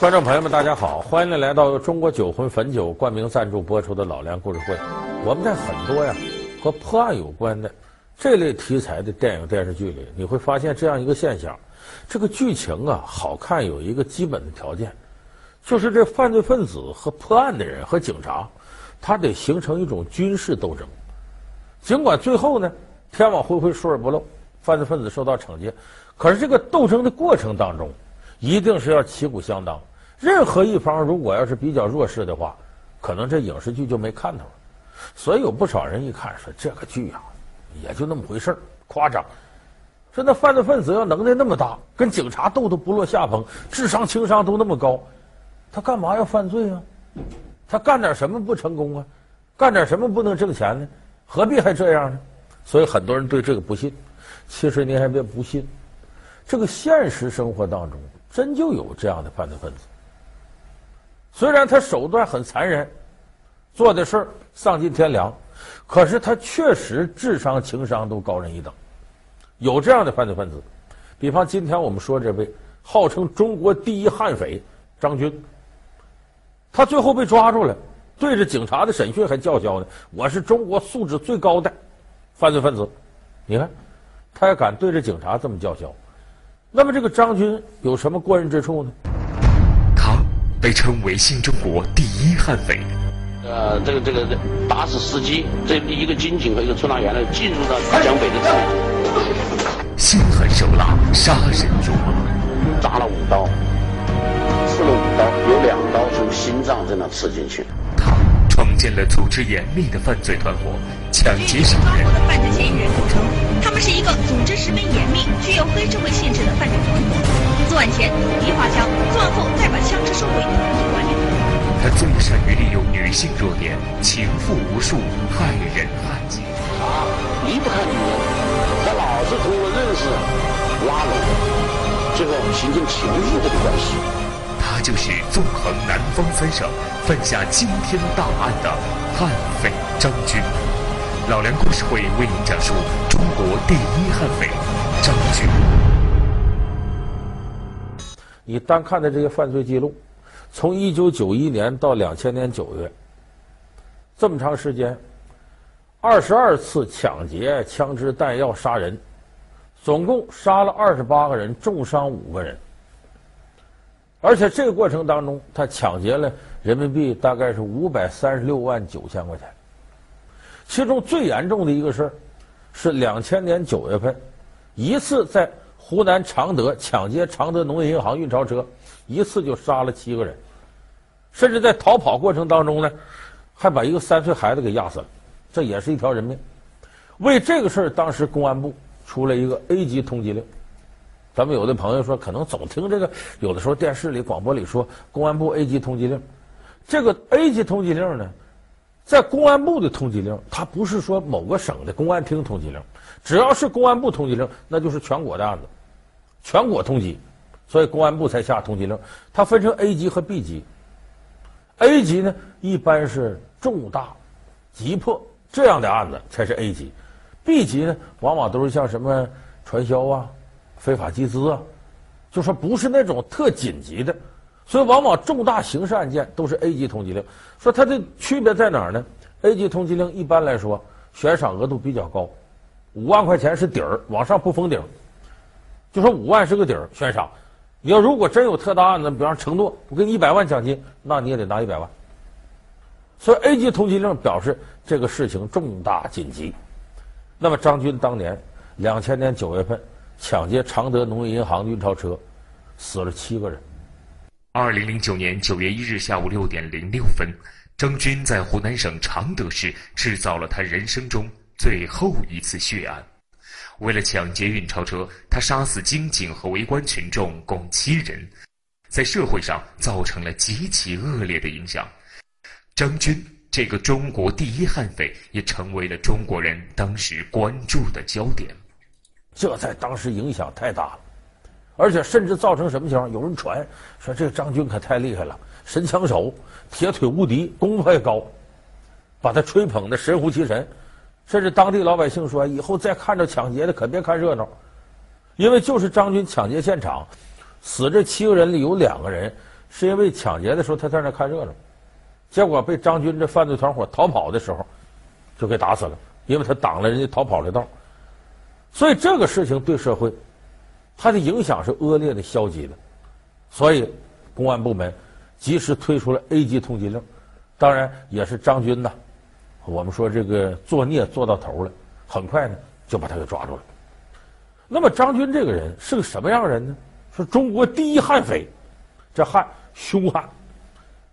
观众朋友们，大家好，欢迎来到由中国酒魂汾酒冠名赞助播出的《老梁故事会》。我们在很多呀和破案有关的这类题材的电影电视剧里，你会发现这样一个现象：这个剧情啊好看有一个基本的条件，就是这犯罪分子和破案的人和警察，他得形成一种军事斗争。尽管最后呢天网恢恢疏而不漏，犯罪分子受到惩戒，可是这个斗争的过程当中，一定是要旗鼓相当。任何一方如果要是比较弱势的话，可能这影视剧就没看头了。所以有不少人一看说这个剧啊，也就那么回事儿，夸张。说那犯罪分子要能耐那么大，跟警察斗都不落下风，智商情商都那么高，他干嘛要犯罪啊？他干点什么不成功啊？干点什么不能挣钱呢？何必还这样呢？所以很多人对这个不信。其实您还别不信，这个现实生活当中真就有这样的犯罪分子。虽然他手段很残忍，做的事儿丧尽天良，可是他确实智商情商都高人一等。有这样的犯罪分子，比方今天我们说这位号称中国第一悍匪张军，他最后被抓住了，对着警察的审讯还叫嚣呢：“我是中国素质最高的犯罪分子。”你看，他还敢对着警察这么叫嚣。那么这个张军有什么过人之处呢？他被称为新中国第一悍匪。呃，这个这个打死司机，这一个军警和一个出纳员呢，进入到江北的治安。心狠手辣，杀人如麻，扎了五刀，刺了五刀，有两刀从心脏这那刺进去。他创建了组织严密的犯罪团伙，抢劫杀人。的犯罪嫌疑人口称，他们是一个组织十分严密、具有黑社会性质的犯罪团伙。作案前一发枪，作案后再把枪支收回，完了。他最善于利用女性弱点，情妇无数，害人害己。他离不开女人，他老是通过认识、拉拢，最后形成情妇这个关系。就是纵横南方三省、犯下惊天大案的悍匪张军。老梁故事会为您讲述中国第一悍匪张军。你单看的这些犯罪记录，从一九九一年到两千年九月，这么长时间，二十二次抢劫、枪支弹药、杀人，总共杀了二十八个人，重伤五个人。而且这个过程当中，他抢劫了人民币大概是五百三十六万九千块钱。其中最严重的一个事儿，是两千年九月份，一次在。湖南常德抢劫常德农业银行运钞车，一次就杀了七个人，甚至在逃跑过程当中呢，还把一个三岁孩子给压死了，这也是一条人命。为这个事儿，当时公安部出了一个 A 级通缉令。咱们有的朋友说，可能总听这个，有的时候电视里、广播里说公安部 A 级通缉令。这个 A 级通缉令呢，在公安部的通缉令，它不是说某个省的公安厅通缉令，只要是公安部通缉令，那就是全国的案子。全国通缉，所以公安部才下通缉令。它分成 A 级和 B 级。A 级呢，一般是重大、急迫这样的案子才是 A 级；B 级呢，往往都是像什么传销啊、非法集资啊，就说不是那种特紧急的。所以，往往重大刑事案件都是 A 级通缉令。说它的区别在哪儿呢？A 级通缉令一般来说悬赏额度比较高，五万块钱是底儿，往上不封顶。就说五万是个底儿悬赏，你要如果真有特大案子，比方承诺我给你一百万奖金，那你也得拿一百万。所以 A 级通缉令表示这个事情重大紧急。那么张军当年两千年九月份抢劫常德农业银行运钞车，死了七个人。二零零九年九月一日下午六点零六分，张军在湖南省常德市制造了他人生中最后一次血案。为了抢劫运钞车，他杀死警警和围观群众共七人，在社会上造成了极其恶劣的影响。张军这个中国第一悍匪也成为了中国人当时关注的焦点。这在当时影响太大了，而且甚至造成什么情况？有人传说这个张军可太厉害了，神枪手，铁腿无敌，功夫也高，把他吹捧的神乎其神。甚至当地老百姓说：“以后再看着抢劫的，可别看热闹，因为就是张军抢劫现场死这七个人里有两个人是因为抢劫的时候他在那看热闹，结果被张军这犯罪团伙逃跑的时候就给打死了，因为他挡了人家逃跑的道。所以这个事情对社会，它的影响是恶劣的、消极的。所以公安部门及时推出了 A 级通缉令，当然也是张军呐。我们说这个作孽做到头了，很快呢就把他给抓住了。那么张军这个人是个什么样的人呢？是中国第一悍匪，这悍凶悍，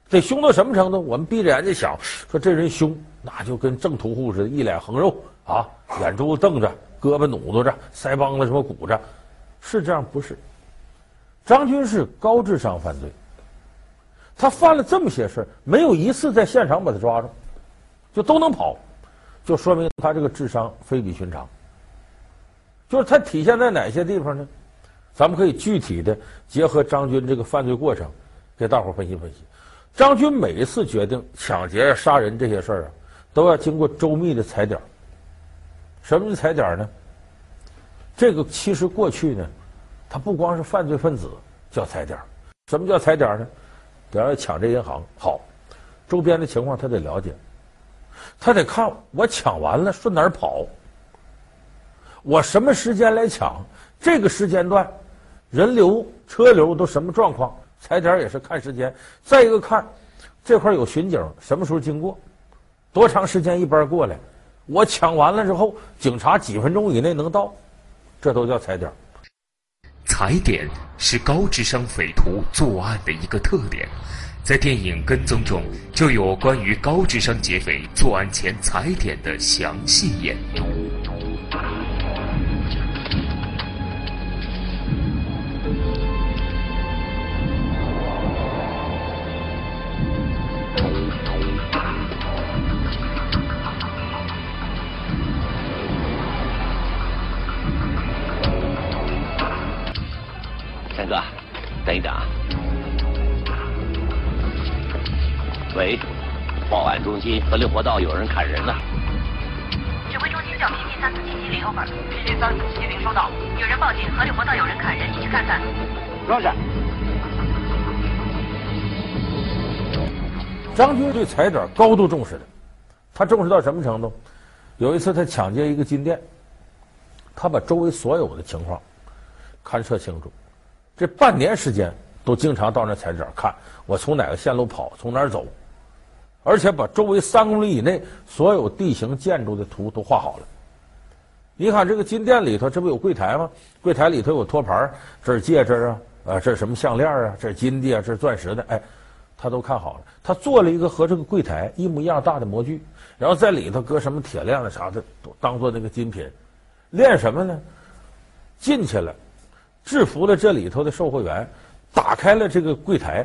得凶到什么程度？我们闭着眼睛想，说这人凶，那就跟郑屠户似的，一脸横肉啊，眼珠子瞪着，胳膊努子着，腮帮子什么鼓着，是这样不是？张军是高智商犯罪，他犯了这么些事没有一次在现场把他抓住。就都能跑，就说明他这个智商非比寻常。就是他体现在哪些地方呢？咱们可以具体的结合张军这个犯罪过程，给大伙分析分析。张军每一次决定抢劫、杀人这些事儿啊，都要经过周密的踩点。什么是踩点呢？这个其实过去呢，他不光是犯罪分子叫踩点。什么叫踩点呢？比方说抢这银行，好，周边的情况他得了解。他得看我抢完了顺哪儿跑，我什么时间来抢？这个时间段人流车流都什么状况？踩点也是看时间。再一个看这块有巡警，什么时候经过？多长时间一班过来？我抢完了之后，警察几分钟以内能到？这都叫踩点。踩点是高智商匪徒作案的一个特点。在电影《跟踪》中，就有关于高智商劫匪作案前踩点的详细演。心，河流坡道有人砍人了。指挥中心调频第三四七七零 over，第三四七七零收到，有人报警，河流坡道有人砍人，你去看看。说是。张军对踩点高度重视的，他重视到什么程度？有一次他抢劫一个金店，他把周围所有的情况勘测清楚，这半年时间都经常到那踩点看，我从哪个线路跑，从哪儿走。而且把周围三公里以内所有地形建筑的图都画好了。你看这个金店里头，这不有柜台吗？柜台里头有托盘，这是戒指啊，啊，这是什么项链啊？这是金的啊，这是钻石的，哎，他都看好了。他做了一个和这个柜台一模一样大的模具，然后在里头搁什么铁链子啥的，当做那个金品。练什么呢？进去了，制服了这里头的售货员，打开了这个柜台。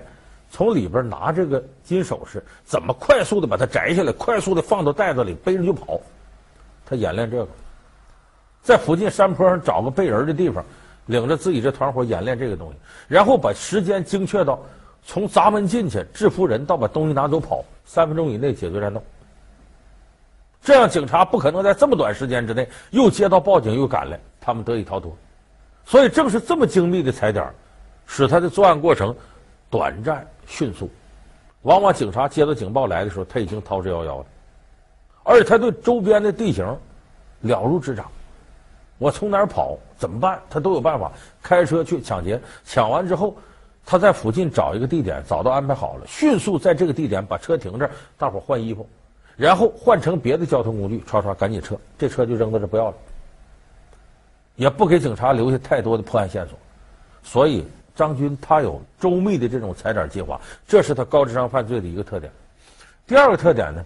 从里边拿这个金首饰，怎么快速的把它摘下来，快速的放到袋子里，背着就跑。他演练这个，在附近山坡上找个背人的地方，领着自己这团伙演练这个东西，然后把时间精确到从砸门进去制服人到把东西拿走跑，三分钟以内解决战斗。这样警察不可能在这么短时间之内又接到报警又赶来，他们得以逃脱。所以正是这么精密的踩点，使他的作案过程短暂。迅速，往往警察接到警报来的时候，他已经逃之夭夭了。而且他对周边的地形了如指掌，我从哪儿跑怎么办，他都有办法。开车去抢劫，抢完之后，他在附近找一个地点，早都安排好了，迅速在这个地点把车停这儿，大伙换衣服，然后换成别的交通工具，唰唰赶紧撤，这车就扔在这不要了，也不给警察留下太多的破案线索，所以。张军他有周密的这种踩点计划，这是他高智商犯罪的一个特点。第二个特点呢，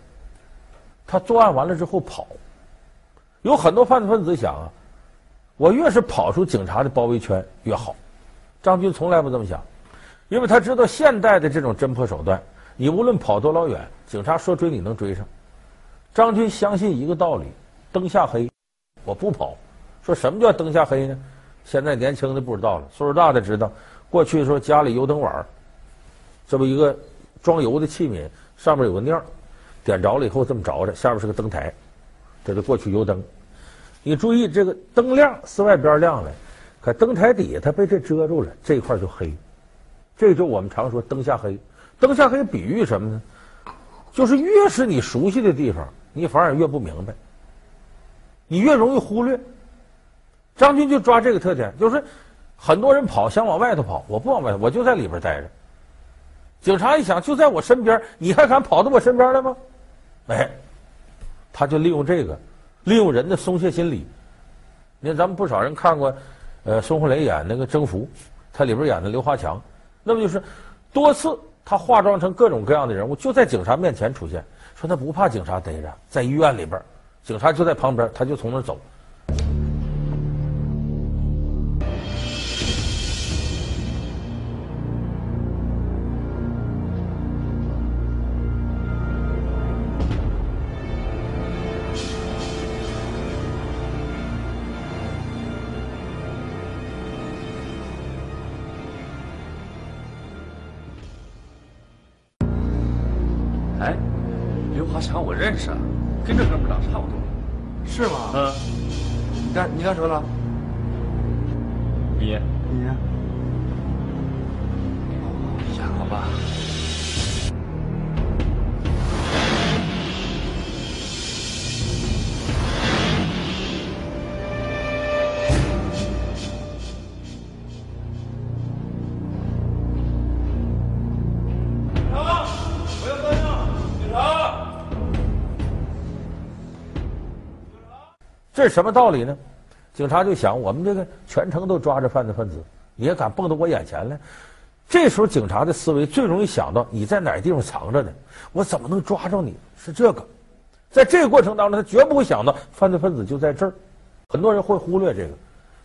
他作案完了之后跑。有很多犯罪分子想啊，我越是跑出警察的包围圈越好。张军从来不这么想，因为他知道现代的这种侦破手段，你无论跑多老远，警察说追你能追上。张军相信一个道理：灯下黑，我不跑。说什么叫灯下黑呢？现在年轻的不知道了，岁数大的知道。过去说家里油灯碗，这么一个装油的器皿，上面有个尿，点着了以后这么着着，下面是个灯台，这就过去油灯。你注意这个灯亮，是外边亮了，可灯台底下它被这遮住了，这一块就黑。这就我们常说灯下黑。灯下黑比喻什么呢？就是越是你熟悉的地方，你反而越不明白，你越容易忽略。张军就抓这个特点，就是很多人跑想往外头跑，我不往外，我就在里边待着。警察一想，就在我身边，你还敢跑到我身边来吗？哎，他就利用这个，利用人的松懈心理。你看，咱们不少人看过，呃，孙红雷演那个《征服》，他里边演的刘华强，那么就是多次。他化妆成各种各样的人物，就在警察面前出现，说他不怕警察逮着，在医院里边，警察就在旁边，他就从那走。这是什么道理呢？警察就想，我们这个全城都抓着犯罪分子，你也敢蹦到我眼前来？这时候警察的思维最容易想到，你在哪地方藏着呢？我怎么能抓着你？是这个，在这个过程当中，他绝不会想到犯罪分子就在这儿。很多人会忽略这个，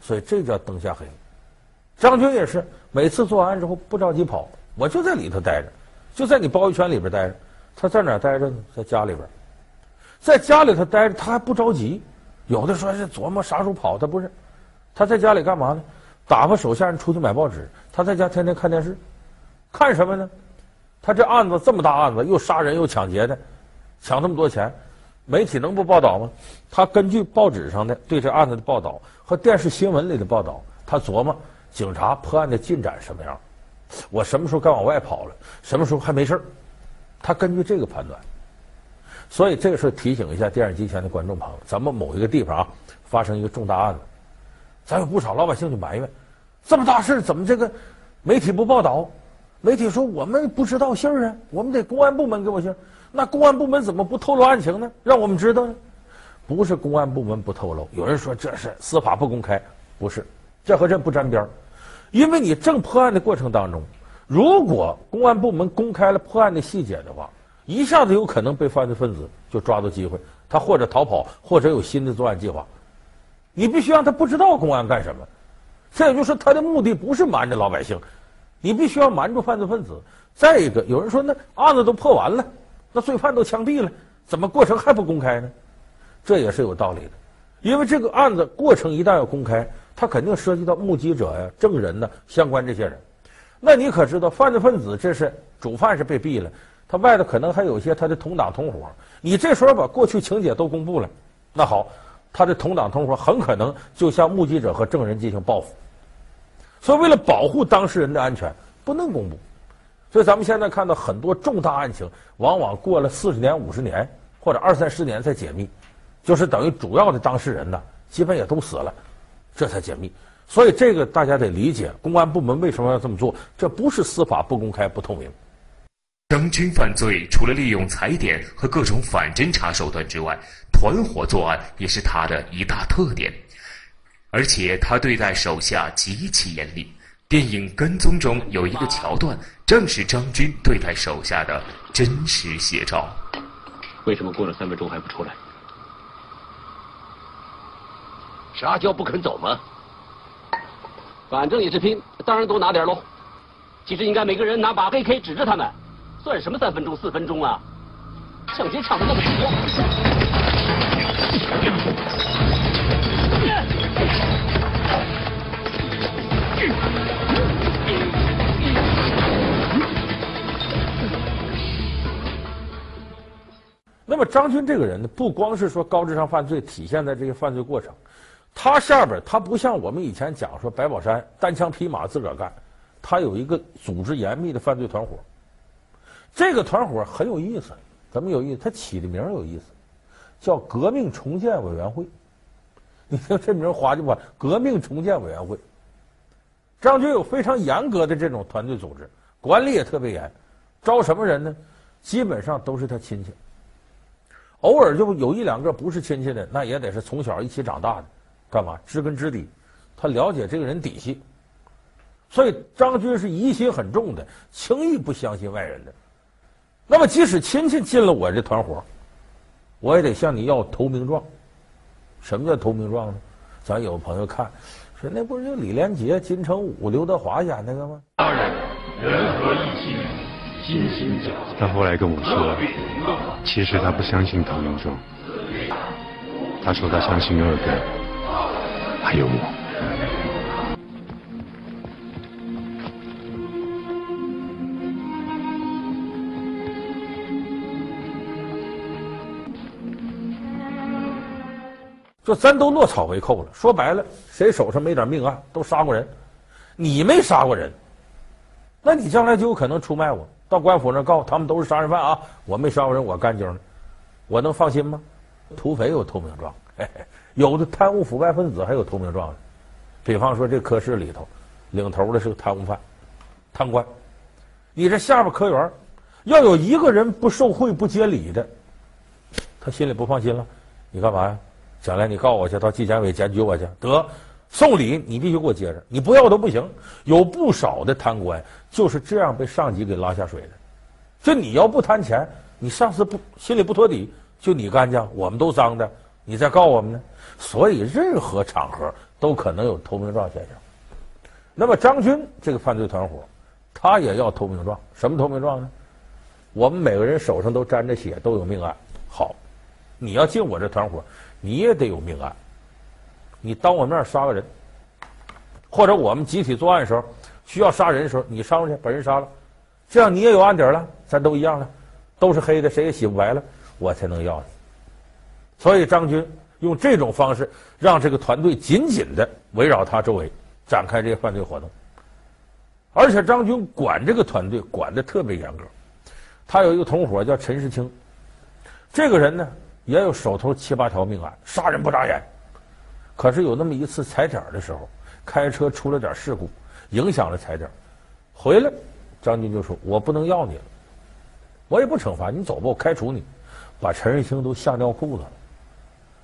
所以这叫灯下黑。张军也是，每次做完案之后不着急跑，我就在里头待着，就在你包围圈里边待着。他在哪待着呢？在家里边，在家里头待着，他还不着急。有的说是琢磨啥时候跑，他不是，他在家里干嘛呢？打发手下人出去买报纸，他在家天天看电视，看什么呢？他这案子这么大案子，又杀人又抢劫的，抢那么多钱，媒体能不报道吗？他根据报纸上的对这案子的报道和电视新闻里的报道，他琢磨警察破案的进展什么样，我什么时候该往外跑了，什么时候还没事，他根据这个判断。所以这个时候提醒一下电视机前的观众朋友，咱们某一个地方啊发生一个重大案子，咱有不少老百姓就埋怨，这么大事怎么这个媒体不报道？媒体说我们不知道信儿啊，我们得公安部门给我信儿。那公安部门怎么不透露案情呢？让我们知道呢？不是公安部门不透露，有人说这是司法不公开，不是，这和这不沾边儿。因为你正破案的过程当中，如果公安部门公开了破案的细节的话。一下子有可能被犯罪分子就抓到机会，他或者逃跑，或者有新的作案计划。你必须让他不知道公安干什么。这也就是，他的目的不是瞒着老百姓，你必须要瞒住犯罪分子。再一个，有人说那案子都破完了，那罪犯都枪毙了，怎么过程还不公开呢？这也是有道理的，因为这个案子过程一旦要公开，他肯定涉及到目击者呀、证人呢，相关这些人。那你可知道，犯罪分子这是主犯是被毙了。他外头可能还有一些他的同党同伙，你这时候把过去情节都公布了，那好，他的同党同伙很可能就向目击者和证人进行报复。所以为了保护当事人的安全，不能公布。所以咱们现在看到很多重大案情，往往过了四十年、五十年或者二三十年才解密，就是等于主要的当事人呢，基本也都死了，这才解密。所以这个大家得理解，公安部门为什么要这么做？这不是司法不公开、不透明。张军犯罪除了利用踩点和各种反侦查手段之外，团伙作案也是他的一大特点。而且他对待手下极其严厉。电影《跟踪》中有一个桥段，正是张军对待手下的真实写照。为什么过了三分钟还不出来？是阿娇不肯走吗？反正也是拼，当然多拿点喽。其实应该每个人拿把 AK 指着他们。算什么三分钟四分钟啊！抢劫抢的那么多。那么张军这个人呢，不光是说高智商犯罪体现在这些犯罪过程，他下边他不像我们以前讲说白宝山单枪匹马自个儿干，他有一个组织严密的犯罪团伙。这个团伙很有意思，怎么有意思？他起的名有意思，叫革命重建委员会。你听这名滑稽不？革命重建委员会。张军有非常严格的这种团队组织，管理也特别严。招什么人呢？基本上都是他亲戚。偶尔就有一两个不是亲戚的，那也得是从小一起长大的，干嘛知根知底？他了解这个人底细，所以张军是疑心很重的，轻易不相信外人的。那么即使亲戚进了我这团伙，我也得向你要投名状。什么叫投名状呢？咱有朋友看说，那不是就李连杰、金城武、刘德华演那个吗？当然，人和一心，心心相印。他后来跟我说，其实他不相信投名状，他说他相信二哥，还有我。说咱都落草为寇了，说白了，谁手上没点命案，都杀过人。你没杀过人，那你将来就有可能出卖我，到官府那告他们都是杀人犯啊！我没杀过人，我干净的，我能放心吗？土匪有投名状，有的贪污腐败分子还有投名状呢。比方说这科室里头，领头的是个贪污犯、贪官，你这下边科员要有一个人不受贿不接礼的，他心里不放心了，你干嘛呀？将来你告我去，到纪检委检举我去，得送礼你必须给我接着，你不要都不行。有不少的贪官就是这样被上级给拉下水的。就你要不贪钱，你上司不心里不托底，就你干净，我们都脏的，你再告我们呢？所以任何场合都可能有投名状现象。那么张军这个犯罪团伙，他也要投名状，什么投名状呢？我们每个人手上都沾着血，都有命案。好，你要进我这团伙。你也得有命案，你当我面杀个人，或者我们集体作案的时候需要杀人的时候，你上去把人杀了，这样你也有案底了，咱都一样了，都是黑的，谁也洗不白了，我才能要你。所以张军用这种方式让这个团队紧紧的围绕他周围展开这些犯罪活动，而且张军管这个团队管的特别严格，他有一个同伙叫陈世清，这个人呢。也有手头七八条命案，杀人不眨眼。可是有那么一次踩点的时候，开车出了点事故，影响了踩点。回来，张军就说：“我不能要你了，我也不惩罚你，走吧，我开除你。”把陈世清都吓尿裤子了。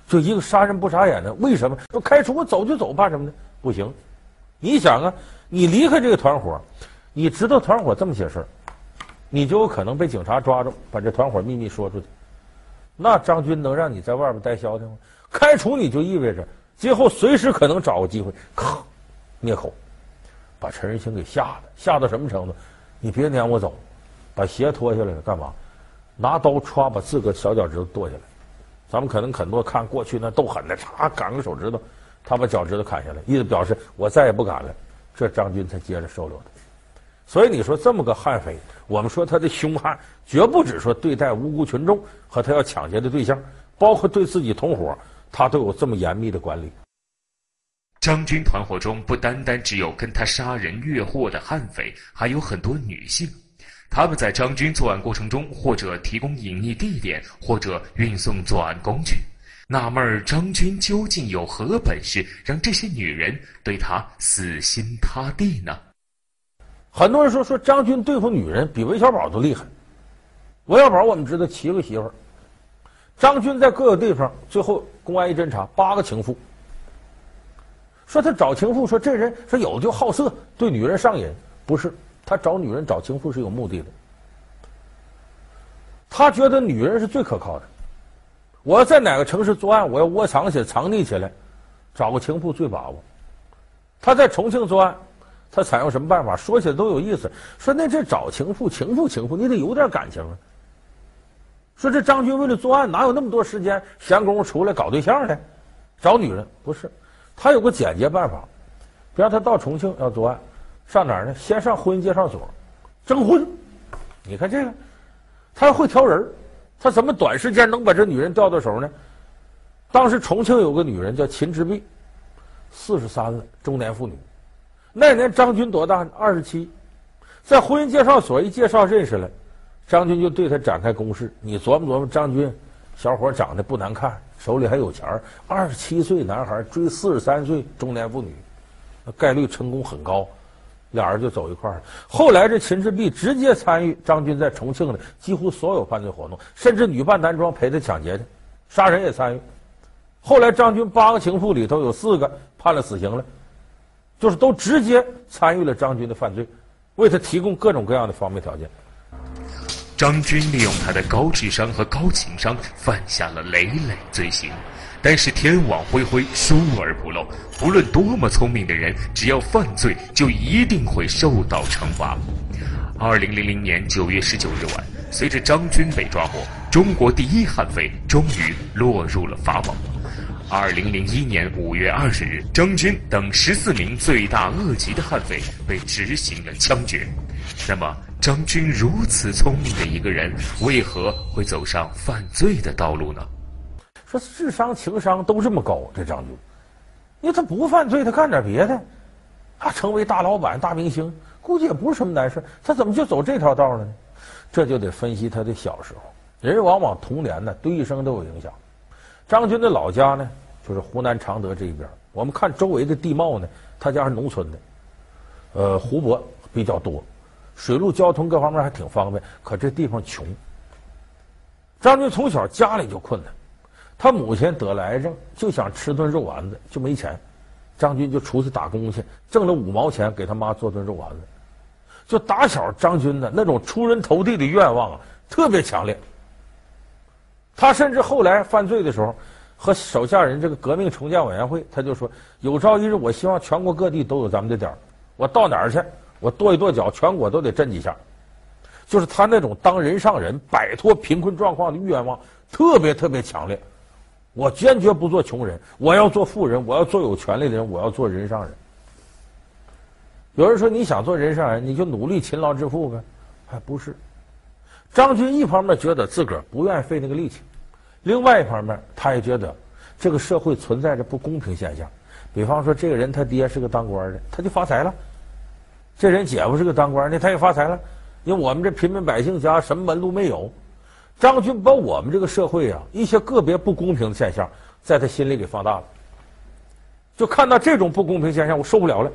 就一个杀人不眨眼的，为什么说开除我走就走？怕什么呢？不行，你想啊，你离开这个团伙，你知道团伙这么些事儿，你就有可能被警察抓住，把这团伙秘密说出去。那张军能让你在外边待消停吗？开除你就意味着今后随时可能找个机会，咔，灭口，把陈仁清给吓的，吓到什么程度？你别撵我走，把鞋脱下来干嘛？拿刀歘把自个小脚趾头剁下来。咱们可能很多看过去那斗狠的，嚓砍个手指头，他把脚趾头砍下来，意思表示我再也不敢了。这张军才接着收留他。所以你说这么个悍匪，我们说他的凶悍，绝不只说对待无辜群众和他要抢劫的对象，包括对自己同伙，他都有这么严密的管理。张军团伙中不单单只有跟他杀人越货的悍匪，还有很多女性。他们在张军作案过程中，或者提供隐匿地点，或者运送作案工具。纳闷儿张军究竟有何本事，让这些女人对他死心塌地呢？很多人说说张军对付女人比韦小宝都厉害。韦小宝我们知道七个媳妇儿，张军在各个地方最后公安一侦查八个情妇。说他找情妇，说这人说有的就好色，对女人上瘾，不是他找女人找情妇是有目的的。他觉得女人是最可靠的。我要在哪个城市作案，我要窝藏起来藏匿起来，找个情妇最把握。他在重庆作案。他采用什么办法？说起来都有意思。说那这找情妇，情妇，情妇，你得有点感情啊。说这张军为了作案，哪有那么多时间闲工夫出来搞对象呢？找女人不是，他有个简洁办法。比方他到重庆要作案，上哪儿呢？先上婚姻介绍所征婚。你看这个，他会挑人，他怎么短时间能把这女人调到手呢？当时重庆有个女人叫秦之璧，四十三了，中年妇女。那年张军多大？二十七，在婚姻介绍所一介绍认识了，张军就对他展开攻势。你琢磨琢磨，张军小伙长得不难看，手里还有钱，二十七岁男孩追四十三岁中年妇女，概率成功很高。俩人就走一块儿了。后来这秦志碧直接参与张军在重庆的几乎所有犯罪活动，甚至女扮男装陪他抢劫去，杀人也参与。后来张军八个情妇里头有四个判了死刑了。就是都直接参与了张军的犯罪，为他提供各种各样的方便条件。张军利用他的高智商和高情商，犯下了累累罪行。但是天网恢恢，疏而不漏。不论多么聪明的人，只要犯罪，就一定会受到惩罚。二零零零年九月十九日晚，随着张军被抓获，中国第一悍匪终于落入了法网。二零零一年五月二十日，张军等十四名罪大恶极的悍匪被执行了枪决。那么，张军如此聪明的一个人，为何会走上犯罪的道路呢？说智商、情商都这么高，这张军，因为他不犯罪，他干点别的，他成为大老板、大明星，估计也不是什么难事。他怎么就走这条道了呢？这就得分析他的小时候。人往往童年呢，对一生都有影响。张军的老家呢？就是湖南常德这一边，我们看周围的地貌呢，他家是农村的，呃，湖泊比较多，水路交通各方面还挺方便。可这地方穷，张军从小家里就困难，他母亲得了癌症，就想吃顿肉丸子，就没钱，张军就出去打工去，挣了五毛钱给他妈做顿肉丸子。就打小张军的那种出人头地的愿望啊，特别强烈。他甚至后来犯罪的时候。和手下人这个革命重建委员会，他就说：有朝一日，我希望全国各地都有咱们的点儿。我到哪儿去，我跺一跺脚，全国都得震几下。就是他那种当人上人、摆脱贫困状况的愿望，特别特别强烈。我坚决不做穷人，我要做富人，我要做有权利的人，我要做人上人。有人说，你想做人上人，你就努力勤劳致富呗？还不是。张军一方面觉得自个儿不愿意费那个力气。另外一方面，他也觉得这个社会存在着不公平现象。比方说，这个人他爹是个当官的，他就发财了；这人姐夫是个当官的，他也发财了。因为我们这平民百姓家什么门路没有，张军把我们这个社会啊一些个别不公平的现象，在他心里给放大了。就看到这种不公平现象，我受不了了。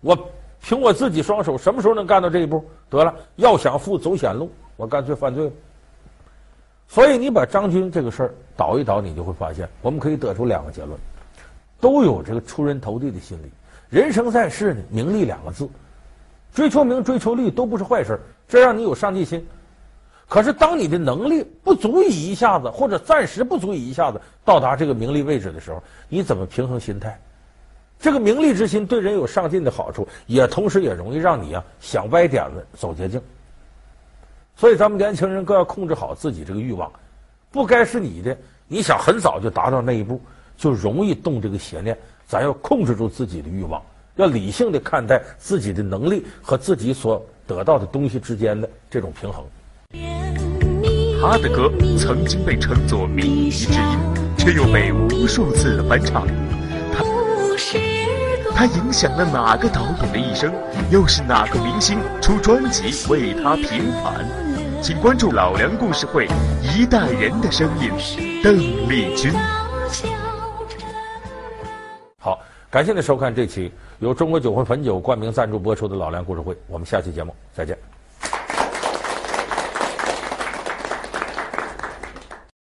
我凭我自己双手，什么时候能干到这一步？得了，要想富，走险路，我干脆犯罪。所以你把张军这个事儿倒一倒，你就会发现，我们可以得出两个结论：都有这个出人头地的心理。人生在世呢，名利两个字，追求名、追求利都不是坏事，这让你有上进心。可是当你的能力不足以一下子，或者暂时不足以一下子到达这个名利位置的时候，你怎么平衡心态？这个名利之心对人有上进的好处，也同时也容易让你啊想歪点子、走捷径。所以，咱们年轻人更要控制好自己这个欲望，不该是你的，你想很早就达到那一步，就容易动这个邪念。咱要控制住自己的欲望，要理性的看待自己的能力和自己所得到的东西之间的这种平衡。他的歌曾经被称作靡靡之音，却又被无数次的翻唱。他他影响了哪个导演的一生？又是哪个明星出专辑为他平反？请关注老梁故事会，一代人的声音，邓丽君。好，感谢您收看这期由中国酒魂汾酒冠名赞助播出的老梁故事会，我们下期节目再见。